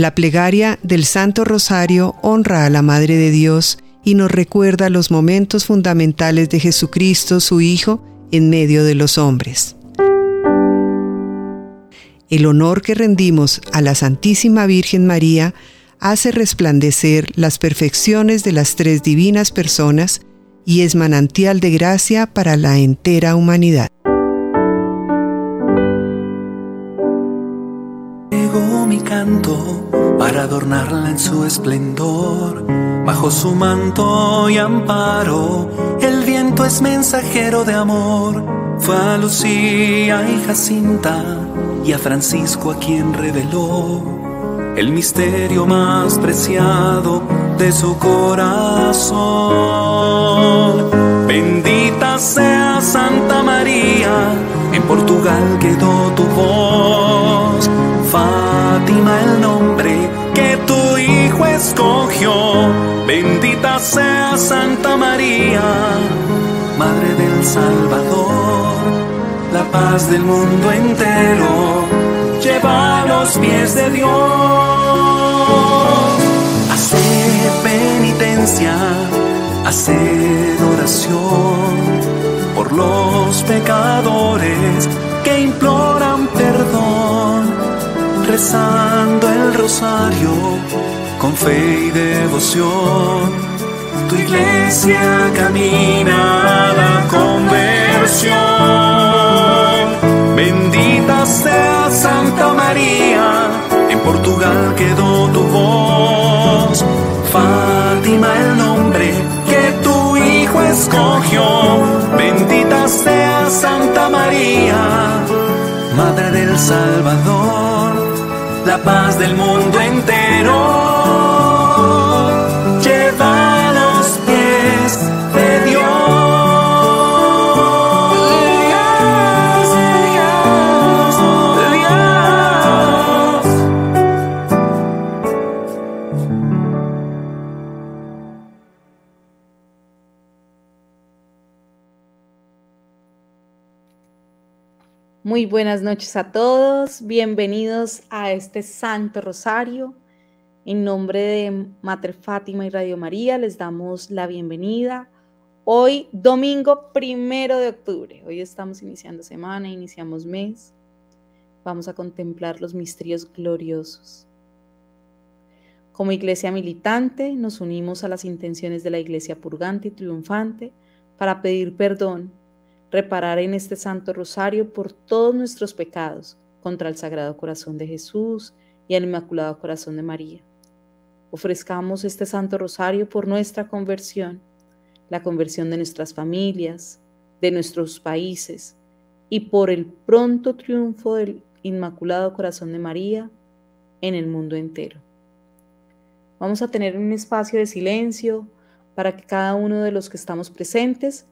La plegaria del Santo Rosario honra a la Madre de Dios y nos recuerda los momentos fundamentales de Jesucristo, su Hijo, en medio de los hombres. El honor que rendimos a la Santísima Virgen María hace resplandecer las perfecciones de las tres divinas personas y es manantial de gracia para la entera humanidad. Para adornarla en su esplendor. Bajo su manto y amparo, el viento es mensajero de amor. Fue a Lucía y Jacinta y a Francisco a quien reveló el misterio más preciado de su corazón. Bendita sea Santa María, en Portugal quedó tu voz. El nombre que tu hijo escogió. Bendita sea Santa María, Madre del Salvador, la paz del mundo entero lleva a los pies de Dios. Hacer penitencia, hacer oración por los pecadores que imploran rezando el rosario con fe y devoción. Tu iglesia camina a la conversión. Bendita sea Santa María, en Portugal quedó tu voz. Fátima el nombre que tu hijo escogió. Bendita sea Santa María, Madre del Salvador, la paz del mundo entero. Noches a todos, bienvenidos a este Santo Rosario. En nombre de Mater Fátima y Radio María les damos la bienvenida. Hoy, domingo primero de octubre, hoy estamos iniciando semana, iniciamos mes. Vamos a contemplar los misterios gloriosos. Como iglesia militante, nos unimos a las intenciones de la iglesia purgante y triunfante para pedir perdón reparar en este Santo Rosario por todos nuestros pecados contra el Sagrado Corazón de Jesús y el Inmaculado Corazón de María. Ofrezcamos este Santo Rosario por nuestra conversión, la conversión de nuestras familias, de nuestros países y por el pronto triunfo del Inmaculado Corazón de María en el mundo entero. Vamos a tener un espacio de silencio para que cada uno de los que estamos presentes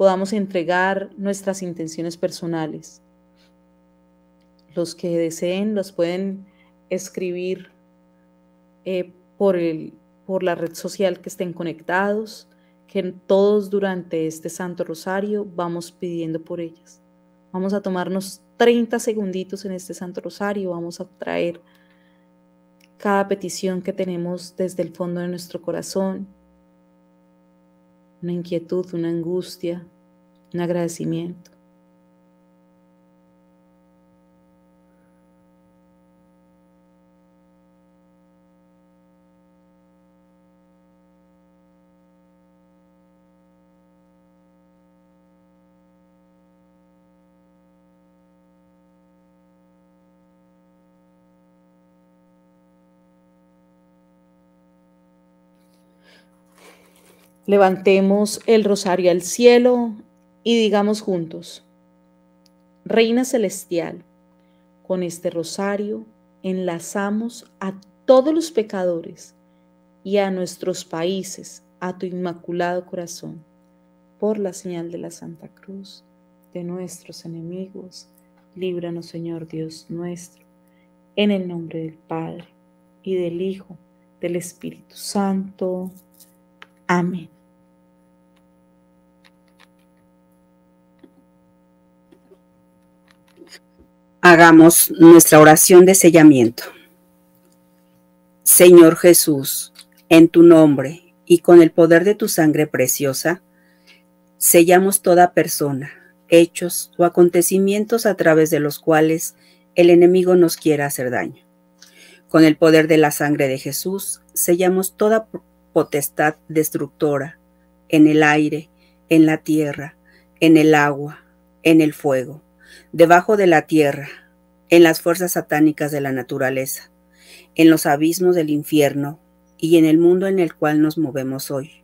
podamos entregar nuestras intenciones personales. Los que deseen los pueden escribir eh, por, el, por la red social que estén conectados, que todos durante este Santo Rosario vamos pidiendo por ellas. Vamos a tomarnos 30 segunditos en este Santo Rosario, vamos a traer cada petición que tenemos desde el fondo de nuestro corazón una inquietud, una angustia, un agradecimiento. Levantemos el rosario al cielo y digamos juntos, Reina Celestial, con este rosario enlazamos a todos los pecadores y a nuestros países a tu inmaculado corazón, por la señal de la Santa Cruz de nuestros enemigos. Líbranos, Señor Dios nuestro, en el nombre del Padre y del Hijo, del Espíritu Santo. Amén. Hagamos nuestra oración de sellamiento. Señor Jesús, en tu nombre y con el poder de tu sangre preciosa, sellamos toda persona, hechos o acontecimientos a través de los cuales el enemigo nos quiera hacer daño. Con el poder de la sangre de Jesús, sellamos toda potestad destructora en el aire, en la tierra, en el agua, en el fuego, debajo de la tierra, en las fuerzas satánicas de la naturaleza, en los abismos del infierno y en el mundo en el cual nos movemos hoy.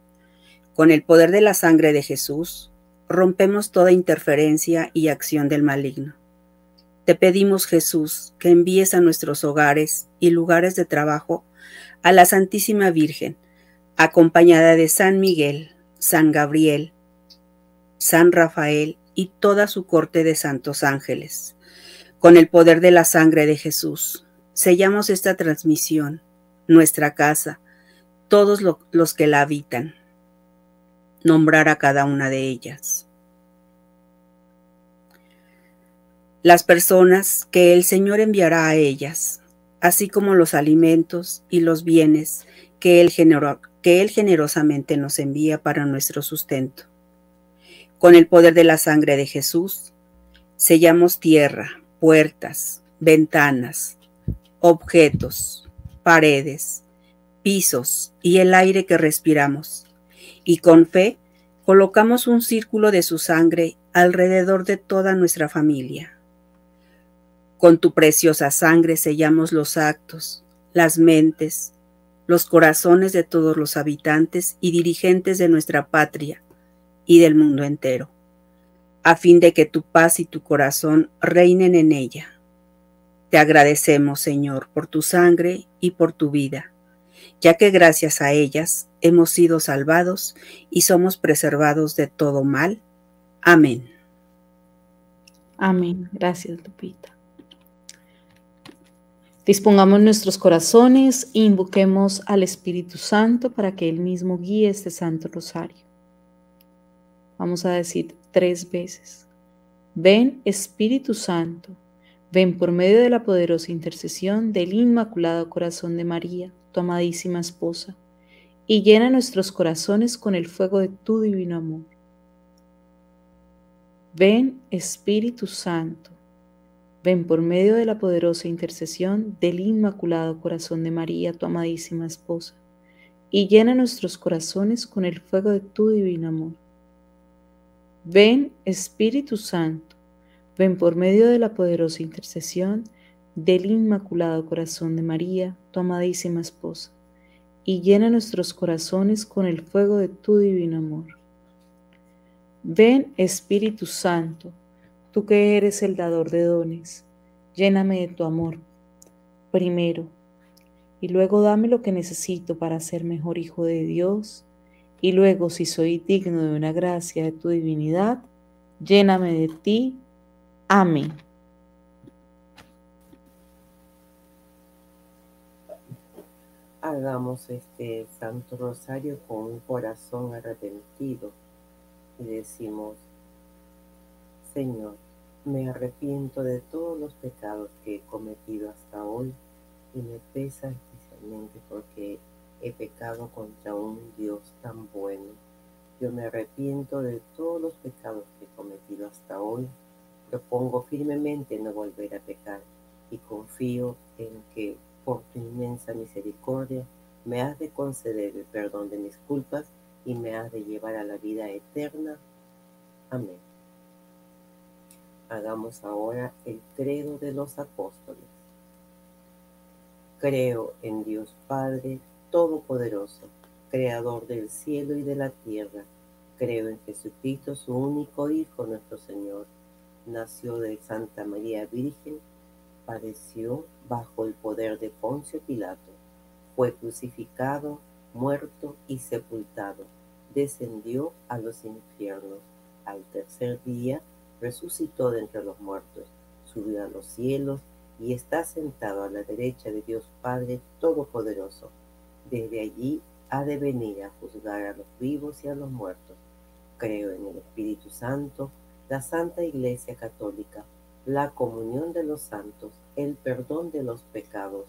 Con el poder de la sangre de Jesús, rompemos toda interferencia y acción del maligno. Te pedimos, Jesús, que envíes a nuestros hogares y lugares de trabajo a la Santísima Virgen, acompañada de San Miguel, San Gabriel, San Rafael y toda su corte de santos ángeles. Con el poder de la sangre de Jesús, sellamos esta transmisión, nuestra casa, todos los que la habitan. Nombrar a cada una de ellas. las personas que el Señor enviará a ellas, así como los alimentos y los bienes que él, generosamente nos envía para nuestro sustento. Con el poder de la sangre de Jesús, sellamos tierra, puertas, ventanas, objetos, paredes, pisos y el aire que respiramos. Y con fe colocamos un círculo de su sangre alrededor de toda nuestra familia. Con tu preciosa sangre sellamos los actos, las mentes, los corazones de todos los habitantes y dirigentes de nuestra patria y del mundo entero, a fin de que tu paz y tu corazón reinen en ella. Te agradecemos, Señor, por tu sangre y por tu vida, ya que gracias a ellas hemos sido salvados y somos preservados de todo mal. Amén. Amén. Gracias, Lupita. Dispongamos nuestros corazones e invoquemos al Espíritu Santo para que Él mismo guíe este Santo Rosario. Vamos a decir tres veces. Ven Espíritu Santo, ven por medio de la poderosa intercesión del Inmaculado Corazón de María, tu amadísima esposa, y llena nuestros corazones con el fuego de tu divino amor. Ven Espíritu Santo Ven por medio de la poderosa intercesión del Inmaculado Corazón de María, tu amadísima esposa, y llena nuestros corazones con el fuego de tu divino amor. Ven, Espíritu Santo, ven por medio de la poderosa intercesión del Inmaculado Corazón de María, tu amadísima esposa, y llena nuestros corazones con el fuego de tu divino amor. Ven, Espíritu Santo, tú que eres el dador de dones, lléname de tu amor, primero, y luego dame lo que necesito para ser mejor hijo de Dios, y luego, si soy digno de una gracia de tu divinidad, lléname de ti. Amén. Hagamos este Santo Rosario con un corazón arrepentido y decimos, Señor, me arrepiento de todos los pecados que he cometido hasta hoy y me pesa especialmente porque he pecado contra un Dios tan bueno. Yo me arrepiento de todos los pecados que he cometido hasta hoy. Propongo firmemente no volver a pecar y confío en que por tu inmensa misericordia me has de conceder el perdón de mis culpas y me has de llevar a la vida eterna. Amén. Hagamos ahora el credo de los apóstoles. Creo en Dios Padre Todopoderoso, Creador del cielo y de la tierra. Creo en Jesucristo, su único Hijo, nuestro Señor. Nació de Santa María Virgen, padeció bajo el poder de Poncio Pilato, fue crucificado, muerto y sepultado, descendió a los infiernos. Al tercer día resucitó de entre los muertos, subió a los cielos y está sentado a la derecha de Dios Padre Todopoderoso. Desde allí ha de venir a juzgar a los vivos y a los muertos. Creo en el Espíritu Santo, la Santa Iglesia Católica, la comunión de los santos, el perdón de los pecados,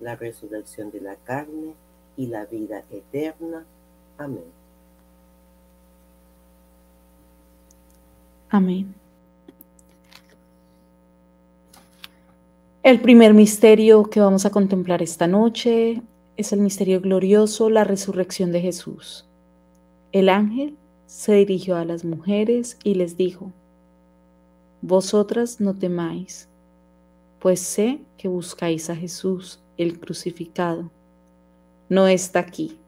la resurrección de la carne y la vida eterna. Amén. Amén. El primer misterio que vamos a contemplar esta noche es el misterio glorioso, la resurrección de Jesús. El ángel se dirigió a las mujeres y les dijo, Vosotras no temáis, pues sé que buscáis a Jesús, el crucificado. No está aquí,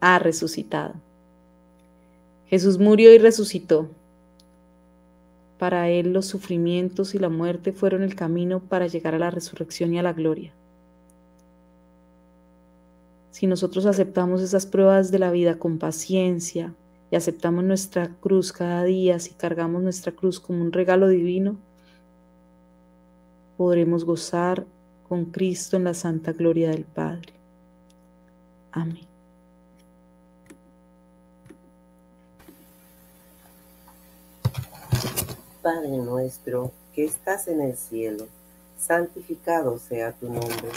ha resucitado. Jesús murió y resucitó para él los sufrimientos y la muerte fueron el camino para llegar a la resurrección y a la gloria. Si nosotros aceptamos esas pruebas de la vida con paciencia y aceptamos nuestra cruz cada día, si cargamos nuestra cruz como un regalo divino, podremos gozar con Cristo en la santa gloria del Padre. Amén. Padre nuestro que estás en el cielo, santificado sea tu nombre.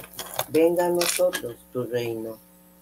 Venga a nosotros tu reino.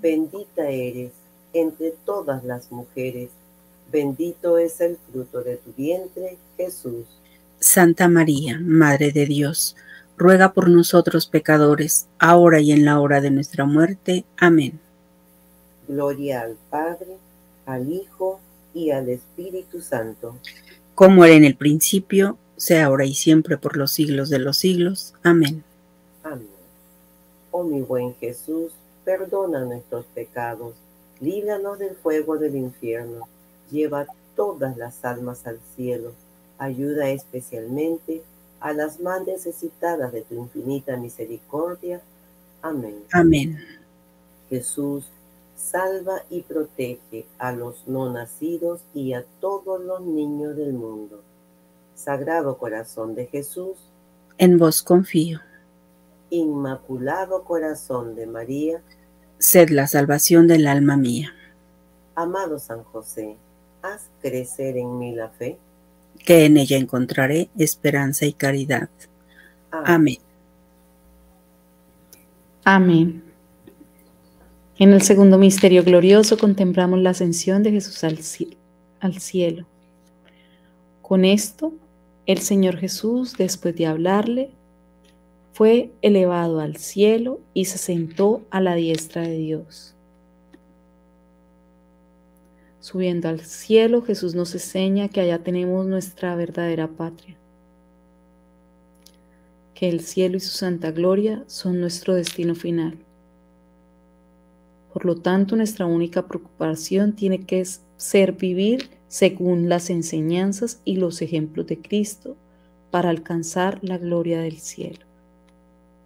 bendita eres entre todas las mujeres, bendito es el fruto de tu vientre, Jesús. Santa María, Madre de Dios, ruega por nosotros pecadores, ahora y en la hora de nuestra muerte. Amén. Gloria al Padre, al Hijo y al Espíritu Santo. Como era en el principio, sea ahora y siempre por los siglos de los siglos. Amén. Amén. Oh mi buen Jesús, perdona nuestros pecados, líbranos del fuego del infierno, lleva todas las almas al cielo, ayuda especialmente a las más necesitadas de tu infinita misericordia. Amén. Amén. Jesús, salva y protege a los no nacidos y a todos los niños del mundo. Sagrado corazón de Jesús, en vos confío. Inmaculado corazón de María, sed la salvación del alma mía. Amado San José, haz crecer en mí la fe, que en ella encontraré esperanza y caridad. Amén. Amén. En el segundo misterio glorioso contemplamos la ascensión de Jesús al, cielo. Con esto, el Señor Jesús, después de hablarle, fue elevado al cielo y se sentó a la diestra de Dios. Subiendo al cielo, Jesús nos enseña que allá tenemos nuestra verdadera patria, que el cielo y su santa gloria son nuestro destino final. Por lo tanto, nuestra única preocupación tiene que ser vivir según las enseñanzas y los ejemplos de Cristo para alcanzar la gloria del cielo.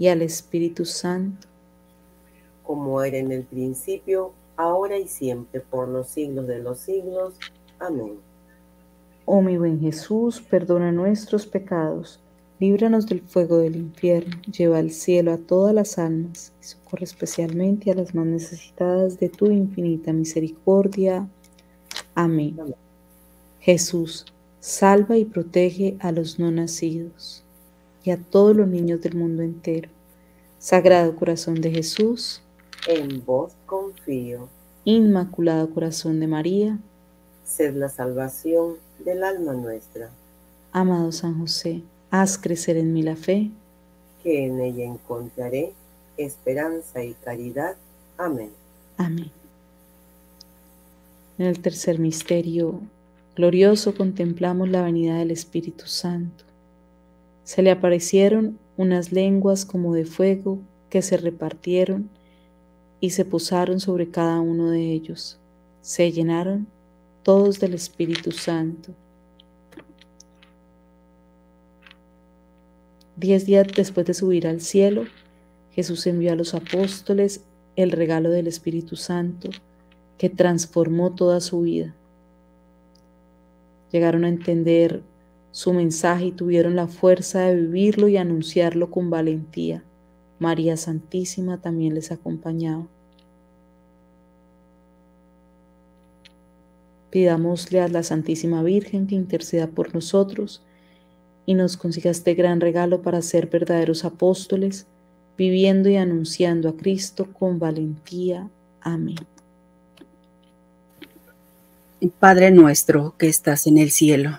y al Espíritu Santo. Como era en el principio, ahora y siempre, por los siglos de los siglos. Amén. Oh mi buen Jesús, perdona nuestros pecados, líbranos del fuego del infierno, lleva al cielo a todas las almas y socorre especialmente a las más necesitadas de tu infinita misericordia. Amén. Jesús, salva y protege a los no nacidos y a todos los niños del mundo entero. Sagrado Corazón de Jesús, en vos confío. Inmaculado Corazón de María, sed la salvación del alma nuestra. Amado San José, haz crecer en mí la fe, que en ella encontraré esperanza y caridad. Amén. Amén. En el tercer misterio glorioso contemplamos la venida del Espíritu Santo. Se le aparecieron unas lenguas como de fuego que se repartieron y se posaron sobre cada uno de ellos. Se llenaron todos del Espíritu Santo. Diez días después de subir al cielo, Jesús envió a los apóstoles el regalo del Espíritu Santo que transformó toda su vida. Llegaron a entender su mensaje y tuvieron la fuerza de vivirlo y anunciarlo con valentía. María Santísima también les acompañaba. Pidámosle a la Santísima Virgen que interceda por nosotros y nos consiga este gran regalo para ser verdaderos apóstoles, viviendo y anunciando a Cristo con valentía. Amén. Padre nuestro que estás en el cielo,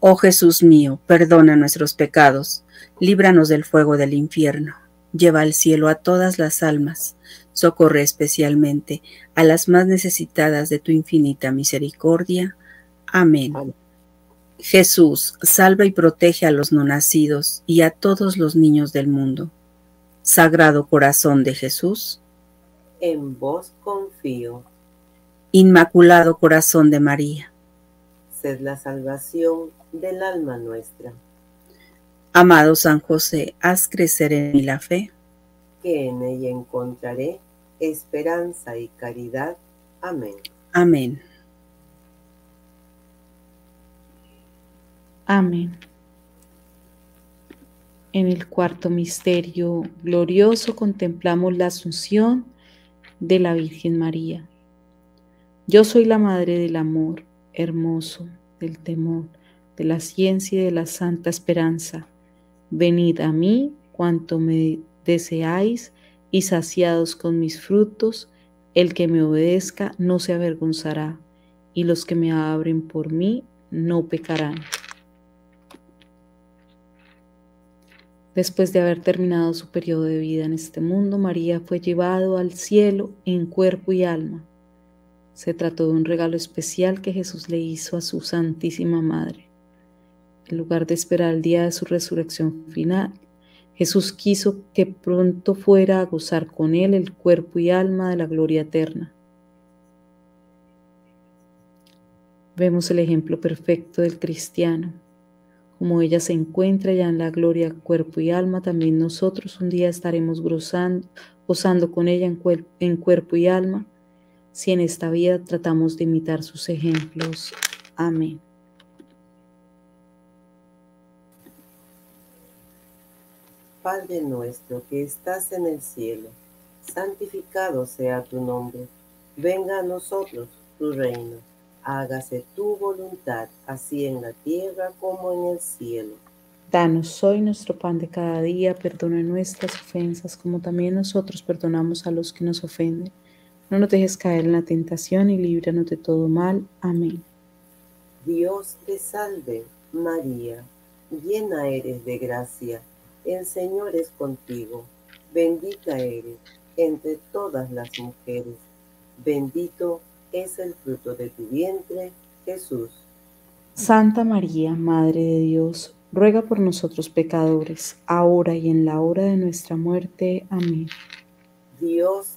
Oh Jesús mío, perdona nuestros pecados, líbranos del fuego del infierno, lleva al cielo a todas las almas, socorre especialmente a las más necesitadas de tu infinita misericordia. Amén. Amén. Jesús, salva y protege a los no nacidos y a todos los niños del mundo. Sagrado Corazón de Jesús, en vos confío. Inmaculado Corazón de María, sed la salvación del alma nuestra. Amado San José, haz crecer en mí la fe, que en ella encontraré esperanza y caridad. Amén. Amén. Amén. En el cuarto misterio glorioso contemplamos la asunción de la Virgen María. Yo soy la Madre del Amor, hermoso, del temor, de la ciencia y de la santa esperanza. Venid a mí cuanto me deseáis y saciados con mis frutos, el que me obedezca no se avergonzará, y los que me abren por mí no pecarán. Después de haber terminado su periodo de vida en este mundo, María fue llevado al cielo en cuerpo y alma. Se trató de un regalo especial que Jesús le hizo a su Santísima Madre. En lugar de esperar el día de su resurrección final, Jesús quiso que pronto fuera a gozar con él el cuerpo y alma de la gloria eterna. Vemos el ejemplo perfecto del cristiano Como ella se encuentra ya en la gloria cuerpo y alma, también nosotros un día estaremos gozando, con ella en cuerpo y alma, si en esta vida tratamos de imitar sus ejemplos. Amén. Padre nuestro que estás en el cielo, santificado sea tu nombre, venga a nosotros tu reino, hágase tu voluntad, así en la tierra como en el cielo. Danos hoy nuestro pan de cada día, perdona nuestras ofensas como también nosotros perdonamos a los que nos ofenden. No nos dejes caer en la tentación y líbranos de todo mal. Amén. Dios te salve, María, llena eres de gracia el Señor es contigo, bendita eres entre todas las mujeres, bendito es el fruto de tu vientre, Jesús. Santa María, Madre de Dios, ruega por nosotros pecadores, ahora y en la hora de nuestra muerte. Amén. Dios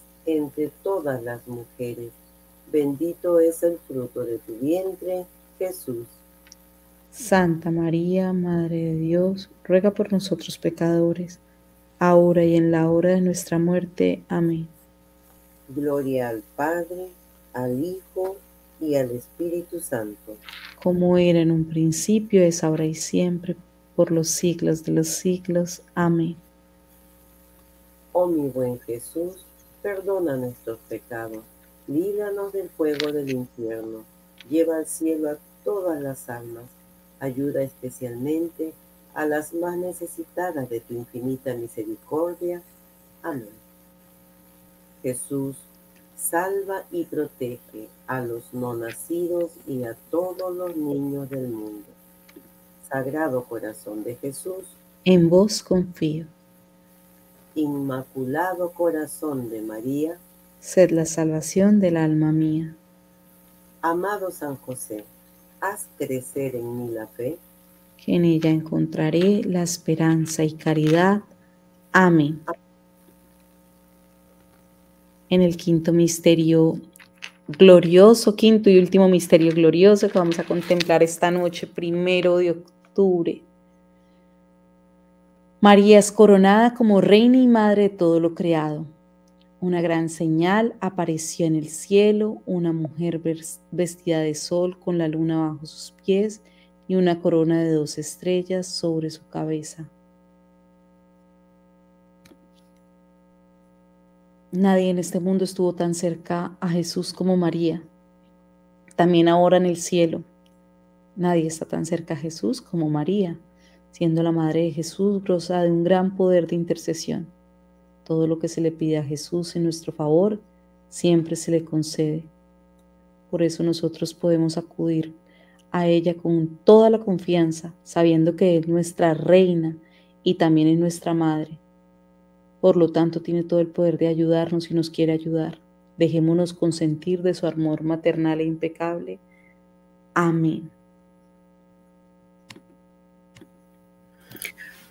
entre todas las mujeres, bendito es el fruto de tu vientre, Jesús. Santa María, Madre de Dios, ruega por nosotros pecadores, ahora y en la hora de nuestra muerte. Amén. Gloria al Padre, al Hijo y al Espíritu Santo. Como era en un principio, es ahora y siempre, por los siglos de los siglos. Amén. Oh mi buen Jesús, perdona nuestros pecados, líbranos del fuego del infierno, lleva al cielo a todas las almas, ayuda especialmente a las más necesitadas de tu infinita misericordia. Amén. Jesús, salva y protege a los no nacidos y a todos los niños del mundo. Sagrado Corazón de Jesús, en vos confío. Inmaculado Corazón de María, sed la salvación del alma mía. Amado San José, haz crecer en mí la fe, que en ella encontraré la esperanza y caridad. Amén. En el quinto misterio glorioso, quinto y último misterio glorioso que vamos a contemplar esta noche, primero de octubre. María es coronada como reina y madre de todo lo creado. Una gran señal apareció en el cielo, una mujer vestida de sol con la luna bajo sus pies y una corona de dos estrellas sobre su cabeza. Nadie en este mundo estuvo tan cerca a Jesús como María. También ahora en el cielo, nadie está tan cerca a Jesús como María, siendo la madre de Jesús grosa de un gran poder de intercesión. Todo lo que se le pide a Jesús en nuestro favor siempre se le concede. Por eso nosotros podemos acudir a ella con toda la confianza, sabiendo que es nuestra reina y también es nuestra madre. Por lo tanto, tiene todo el poder de ayudarnos y nos quiere ayudar. Dejémonos consentir de su amor maternal e impecable. Amén.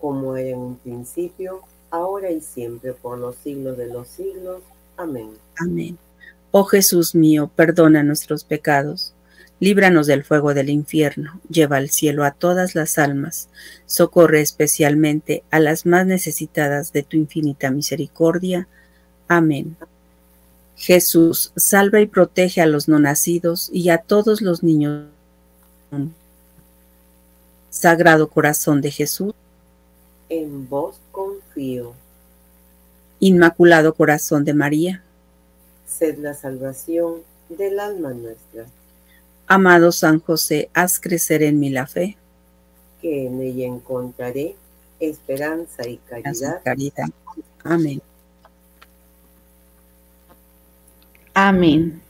Como era en un principio, ahora y siempre, por los siglos de los siglos. Amén. Amén. Oh Jesús mío, perdona nuestros pecados líbranos del fuego del infierno, lleva al cielo a todas las almas, socorre especialmente a las más necesitadas de tu infinita misericordia. Amén. Jesús, salva y protege a los no nacidos y a todos los niños. Sagrado corazón de Jesús. En vos confío. Inmaculado corazón de María. Sed la salvación del alma nuestra. Amado San José, haz crecer en mí la fe. Que en ella encontraré esperanza y caridad. caridad. Amén. Amén.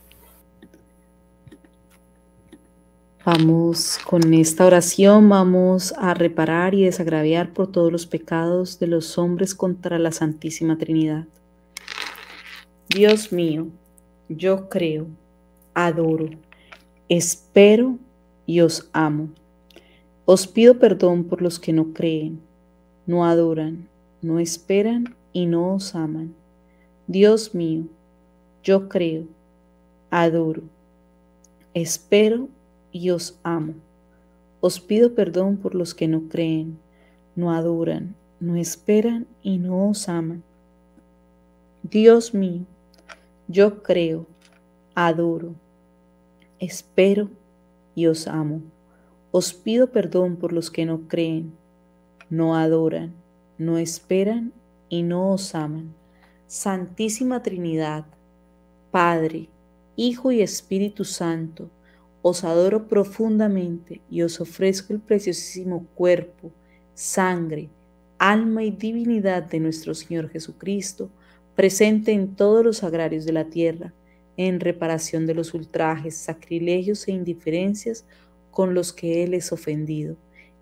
Vamos con esta oración, vamos a reparar y desagraviar por todos los pecados de los hombres contra la Santísima Trinidad. Dios mío, yo creo, adoro espero y os amo. Os pido perdón por los que no creen, no adoran, no esperan y no os aman. Dios mío, yo creo, adoro, espero y os amo. Os pido perdón por los que no creen, no adoran, no esperan y no os aman. Dios mío, yo creo, adoro, espero y os amo. Os pido perdón por los que no creen, no adoran, no esperan y no os aman. Santísima Trinidad, Padre, Hijo y Espíritu Santo, os adoro profundamente y os ofrezco el preciosísimo cuerpo, sangre, alma y divinidad de nuestro Señor Jesucristo, presente en todos los agrarios de la tierra en reparación de los ultrajes, sacrilegios e indiferencias con los que Él es ofendido,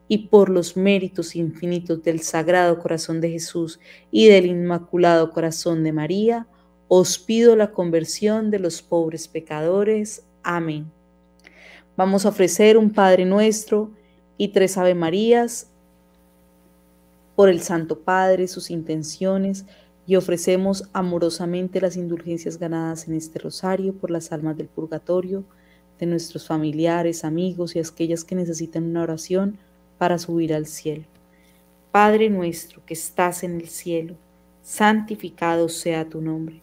y por los méritos infinitos del Sagrado Corazón de Jesús y del Inmaculado Corazón de María, os pido la conversión de los pobres pecadores. Amén. Vamos a ofrecer un Padre nuestro y tres Ave Marías por el Santo Padre, sus intenciones, y ofrecemos amorosamente las indulgencias ganadas en este rosario por las almas del purgatorio, de nuestros familiares, amigos y aquellas que necesitan una oración para subir al cielo. Padre nuestro que estás en el cielo, santificado sea tu nombre.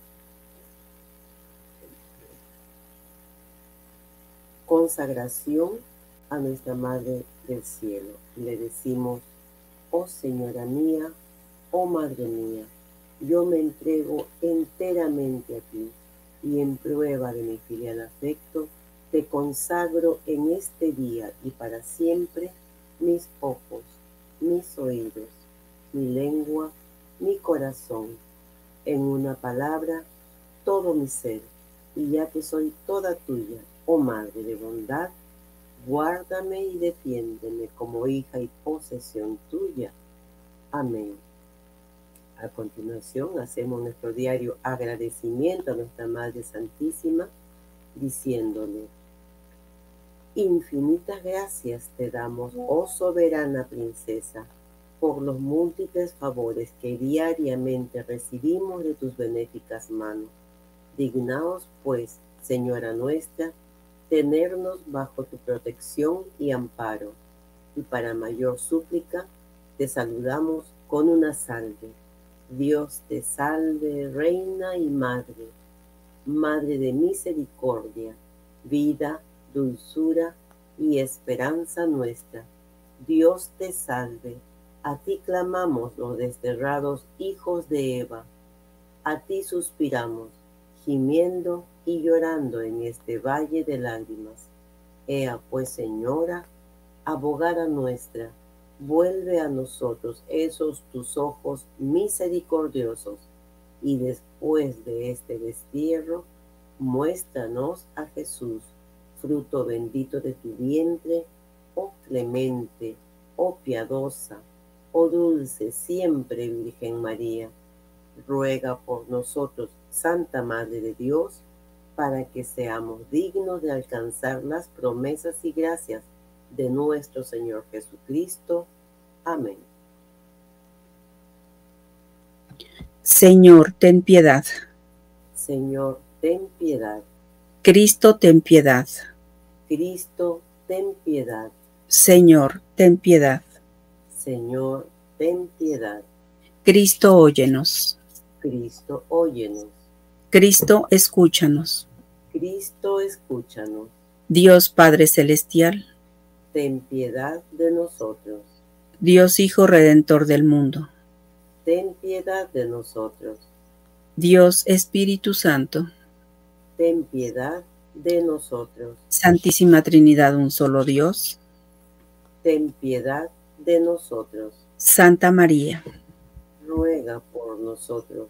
consagración a nuestra Madre del Cielo. Le decimos, oh Señora mía, oh Madre mía, yo me entrego enteramente a ti y en prueba de mi filial afecto, te consagro en este día y para siempre mis ojos, mis oídos, mi lengua, mi corazón, en una palabra, todo mi ser, y ya que soy toda tuya, Oh Madre de bondad, guárdame y defiéndeme como hija y posesión tuya. Amén. A continuación hacemos nuestro diario agradecimiento a nuestra Madre Santísima, diciéndole, Infinitas gracias te damos, oh soberana princesa, por los múltiples favores que diariamente recibimos de tus benéficas manos. Dignaos, pues, Señora nuestra, tenernos bajo tu protección y amparo. Y para mayor súplica, te saludamos con una salve. Dios te salve, Reina y Madre, Madre de misericordia, vida, dulzura y esperanza nuestra. Dios te salve. A ti clamamos los desterrados hijos de Eva. A ti suspiramos, gimiendo y llorando en este valle de lágrimas. Ea pues, Señora, abogada nuestra, vuelve a nosotros esos tus ojos misericordiosos, y después de este destierro, muéstranos a Jesús, fruto bendito de tu vientre, oh clemente, oh piadosa, oh dulce siempre Virgen María. Ruega por nosotros, Santa Madre de Dios, para que seamos dignos de alcanzar las promesas y gracias de nuestro Señor Jesucristo. Amén. Señor, ten piedad. Señor, ten piedad. Cristo, ten piedad. Cristo, ten piedad. Señor, ten piedad. Señor, ten piedad. Cristo, óyenos. Cristo, óyenos. Cristo, escúchanos. Cristo, escúchanos. Dios Padre Celestial, ten piedad de nosotros. Dios Hijo Redentor del mundo, ten piedad de nosotros. Dios Espíritu Santo, ten piedad de nosotros. Santísima Trinidad, un solo Dios, ten piedad de nosotros. Santa María, ruega por nosotros.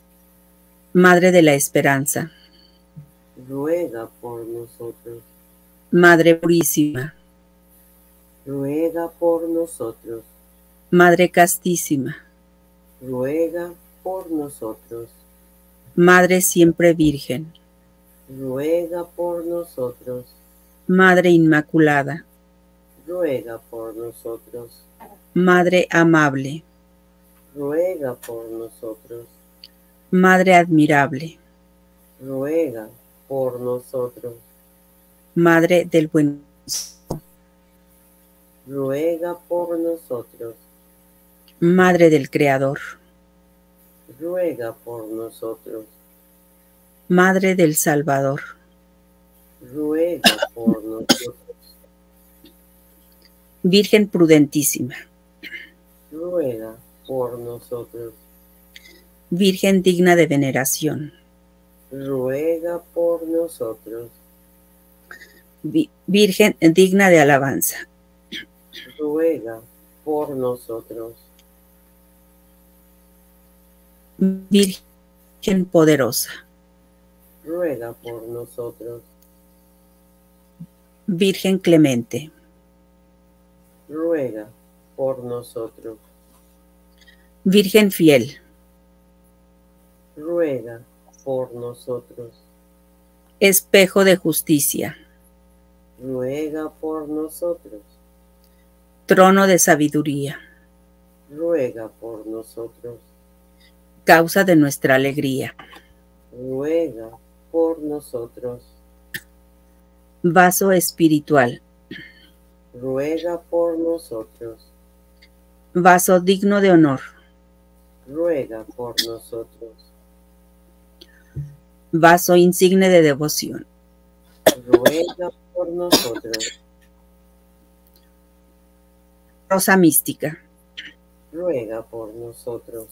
Madre de la Esperanza, ruega por nosotros. Madre Purísima, ruega por nosotros. Madre Castísima, ruega por nosotros. Madre Siempre Virgen, ruega por nosotros. Madre Inmaculada, ruega por nosotros. Madre Amable, ruega por nosotros. Madre Admirable, ruega por nosotros. Madre del buen ruega por nosotros. Madre del Creador, ruega por nosotros. Madre del Salvador, ruega por nosotros. Virgen prudentísima, ruega por nosotros. Virgen digna de veneración, ruega por nosotros. Vi- Virgen digna de alabanza, ruega por nosotros. Virgen poderosa, Ruega por nosotros. Virgen clemente, Ruega por nosotros. Virgen fiel, Ruega por nosotros. espejo de justicia, Ruega por nosotros. trono de sabiduría, Ruega por nosotros. causa de nuestra alegría, Ruega por nosotros. vaso espiritual, Ruega por nosotros. vaso digno de honor, Ruega por nosotros. Vaso insigne de devoción, Ruega por nosotros. rosa mística, Ruega por nosotros.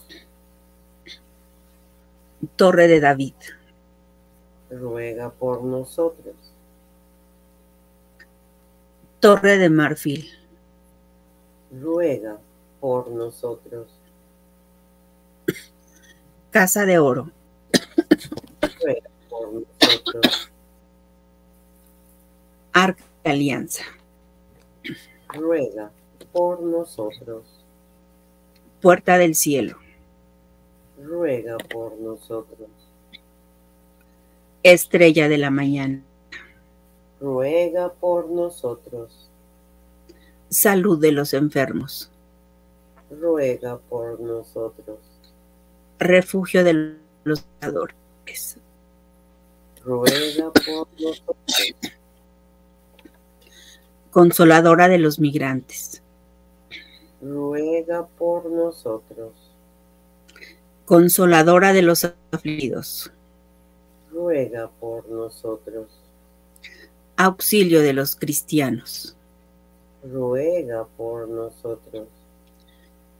torre de David, Ruega por nosotros. torre de marfil, Ruega por nosotros. casa de oro. Arca de alianza, Ruega por nosotros. puerta del cielo, Ruega por nosotros. estrella de la mañana, Ruega por nosotros. salud de los enfermos, Ruega por nosotros. refugio de los pecadores, Ruega por nosotros. consoladora de los migrantes, Ruega por nosotros. consoladora de los afligidos, Ruega por nosotros. auxilio de los cristianos, Ruega por nosotros.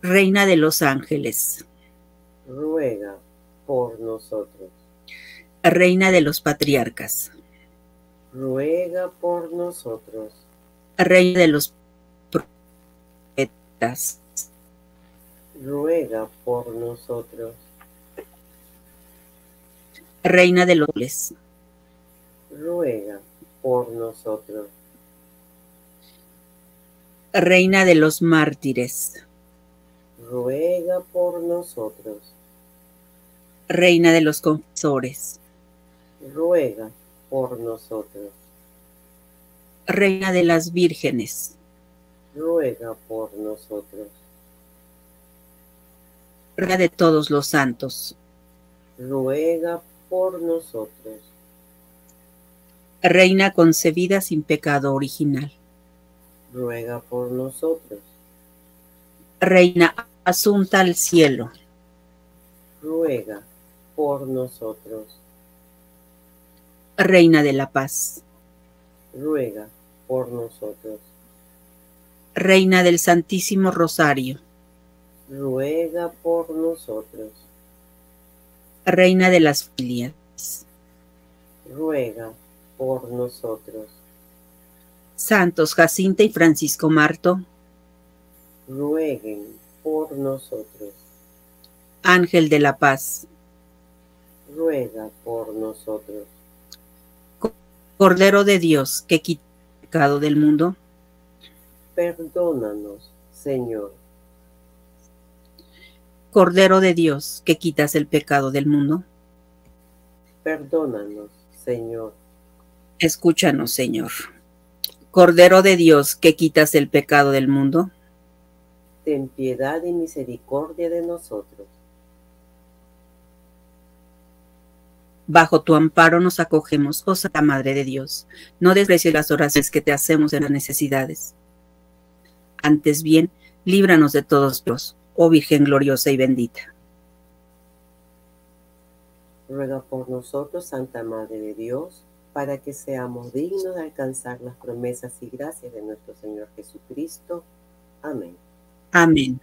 reina de los ángeles, Ruega por nosotros. Reina de los patriarcas, Ruega por nosotros. reina de los profetas, Ruega por nosotros. reina de los nobles, Ruega por nosotros. reina de los mártires, Ruega por nosotros. reina de los confesores, Ruega por nosotros. reina de las vírgenes, Ruega por nosotros. reina de todos los santos, Ruega por nosotros. reina concebida sin pecado original, Ruega por nosotros. reina asunta al cielo, Ruega por nosotros. Reina de la paz, Ruega por nosotros. reina del Santísimo Rosario, Ruega por nosotros. reina de las familias, Ruega por nosotros. santos Jacinta y Francisco Marto, Rueguen por nosotros. ángel de la paz, Ruega por nosotros. Cordero de Dios que quita el pecado del mundo, Perdónanos, Señor. Cordero de Dios que quitas el pecado del mundo, Perdónanos, Señor. escúchanos, Señor. Cordero de Dios que quitas el pecado del mundo, Ten piedad y misericordia de nosotros. Bajo tu amparo nos acogemos, oh Santa Madre de Dios. No desprecies las oraciones que te hacemos en las necesidades. Antes bien, líbranos de todos los, oh Virgen gloriosa y bendita. Ruega por nosotros, Santa Madre de Dios, para que seamos dignos de alcanzar las promesas y gracias de nuestro Señor Jesucristo. Amén. Amén.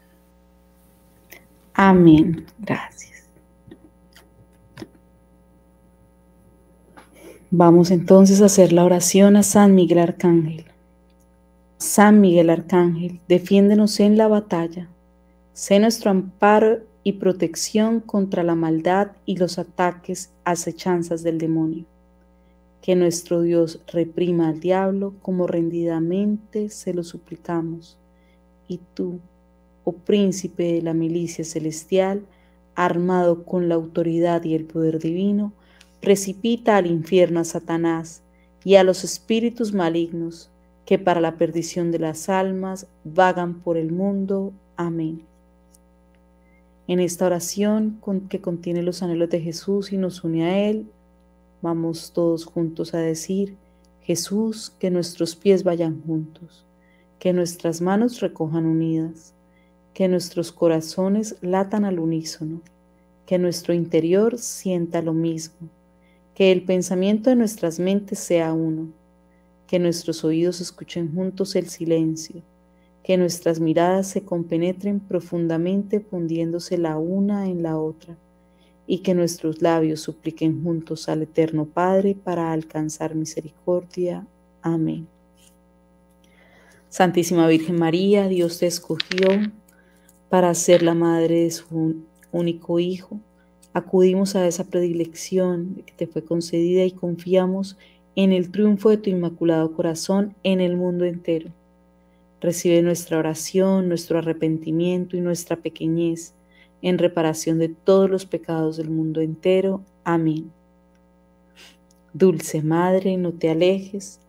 Amén. Gracias. Vamos entonces a hacer la oración a San Miguel Arcángel. San Miguel Arcángel, defiéndenos en la batalla. Sé nuestro amparo y protección contra la maldad y los ataques, acechanzas del demonio. Que nuestro Dios reprima al diablo como rendidamente se lo suplicamos. Y tú, oh príncipe de la milicia celestial, armado con la autoridad y el poder divino, precipita al infierno a Satanás y a los espíritus malignos que para la perdición de las almas vagan por el mundo. Amén. En esta oración que contiene los anhelos de Jesús y nos une a Él, vamos todos juntos a decir, Jesús, que nuestros pies vayan juntos, que nuestras manos recojan unidas, que nuestros corazones latan al unísono, que nuestro interior sienta lo mismo que el pensamiento de nuestras mentes sea uno, que nuestros oídos escuchen juntos el silencio, que nuestras miradas se compenetren profundamente fundiéndose la una en la otra, y que nuestros labios supliquen juntos al Eterno Padre para alcanzar misericordia. Amén. Santísima Virgen María, Dios te escogió para ser la madre de su único Hijo Acudimos a esa predilección que te fue concedida y confiamos en el triunfo de tu inmaculado corazón en el mundo entero. Recibe nuestra oración, nuestro arrepentimiento y nuestra pequeñez en reparación de todos los pecados del mundo entero. Amén. Dulce Madre, no te alejes,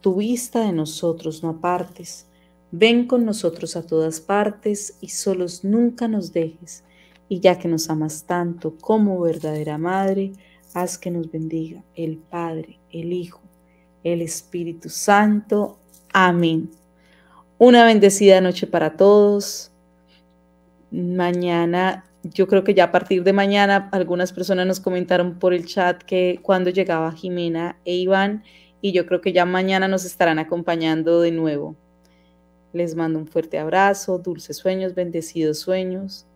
tu vista de nosotros no apartes, ven con nosotros a todas partes y solos nunca nos dejes y ya que nos amas tanto como verdadera Madre, haz que nos bendiga el Padre, el Hijo, el Espíritu Santo. Amén. Una bendecida noche para todos. Mañana, yo creo que ya a partir de mañana, algunas personas nos comentaron por el chat que cuando llegaba Jimena e Iván, y yo creo que ya mañana nos estarán acompañando de nuevo. Les mando un fuerte abrazo, dulces sueños, bendecidos sueños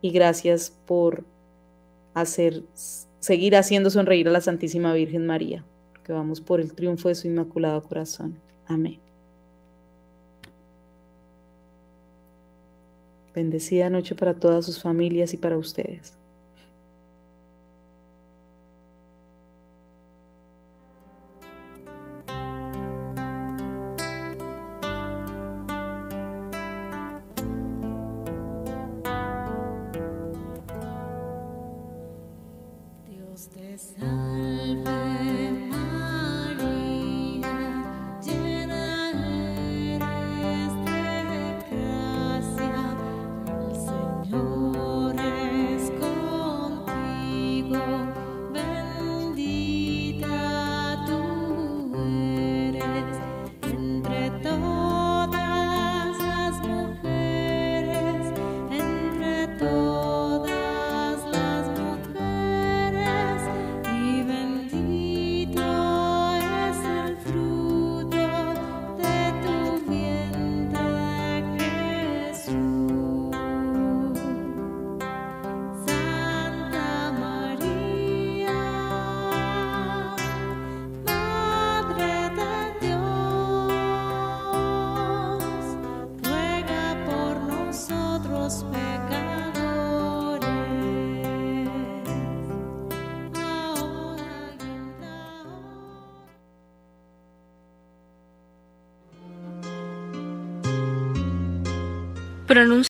y gracias por hacer, seguir haciendo sonreír a la Santísima Virgen María, que vamos por el triunfo de su Inmaculado Corazón. Amén. Bendecida noche para todas sus familias y para ustedes.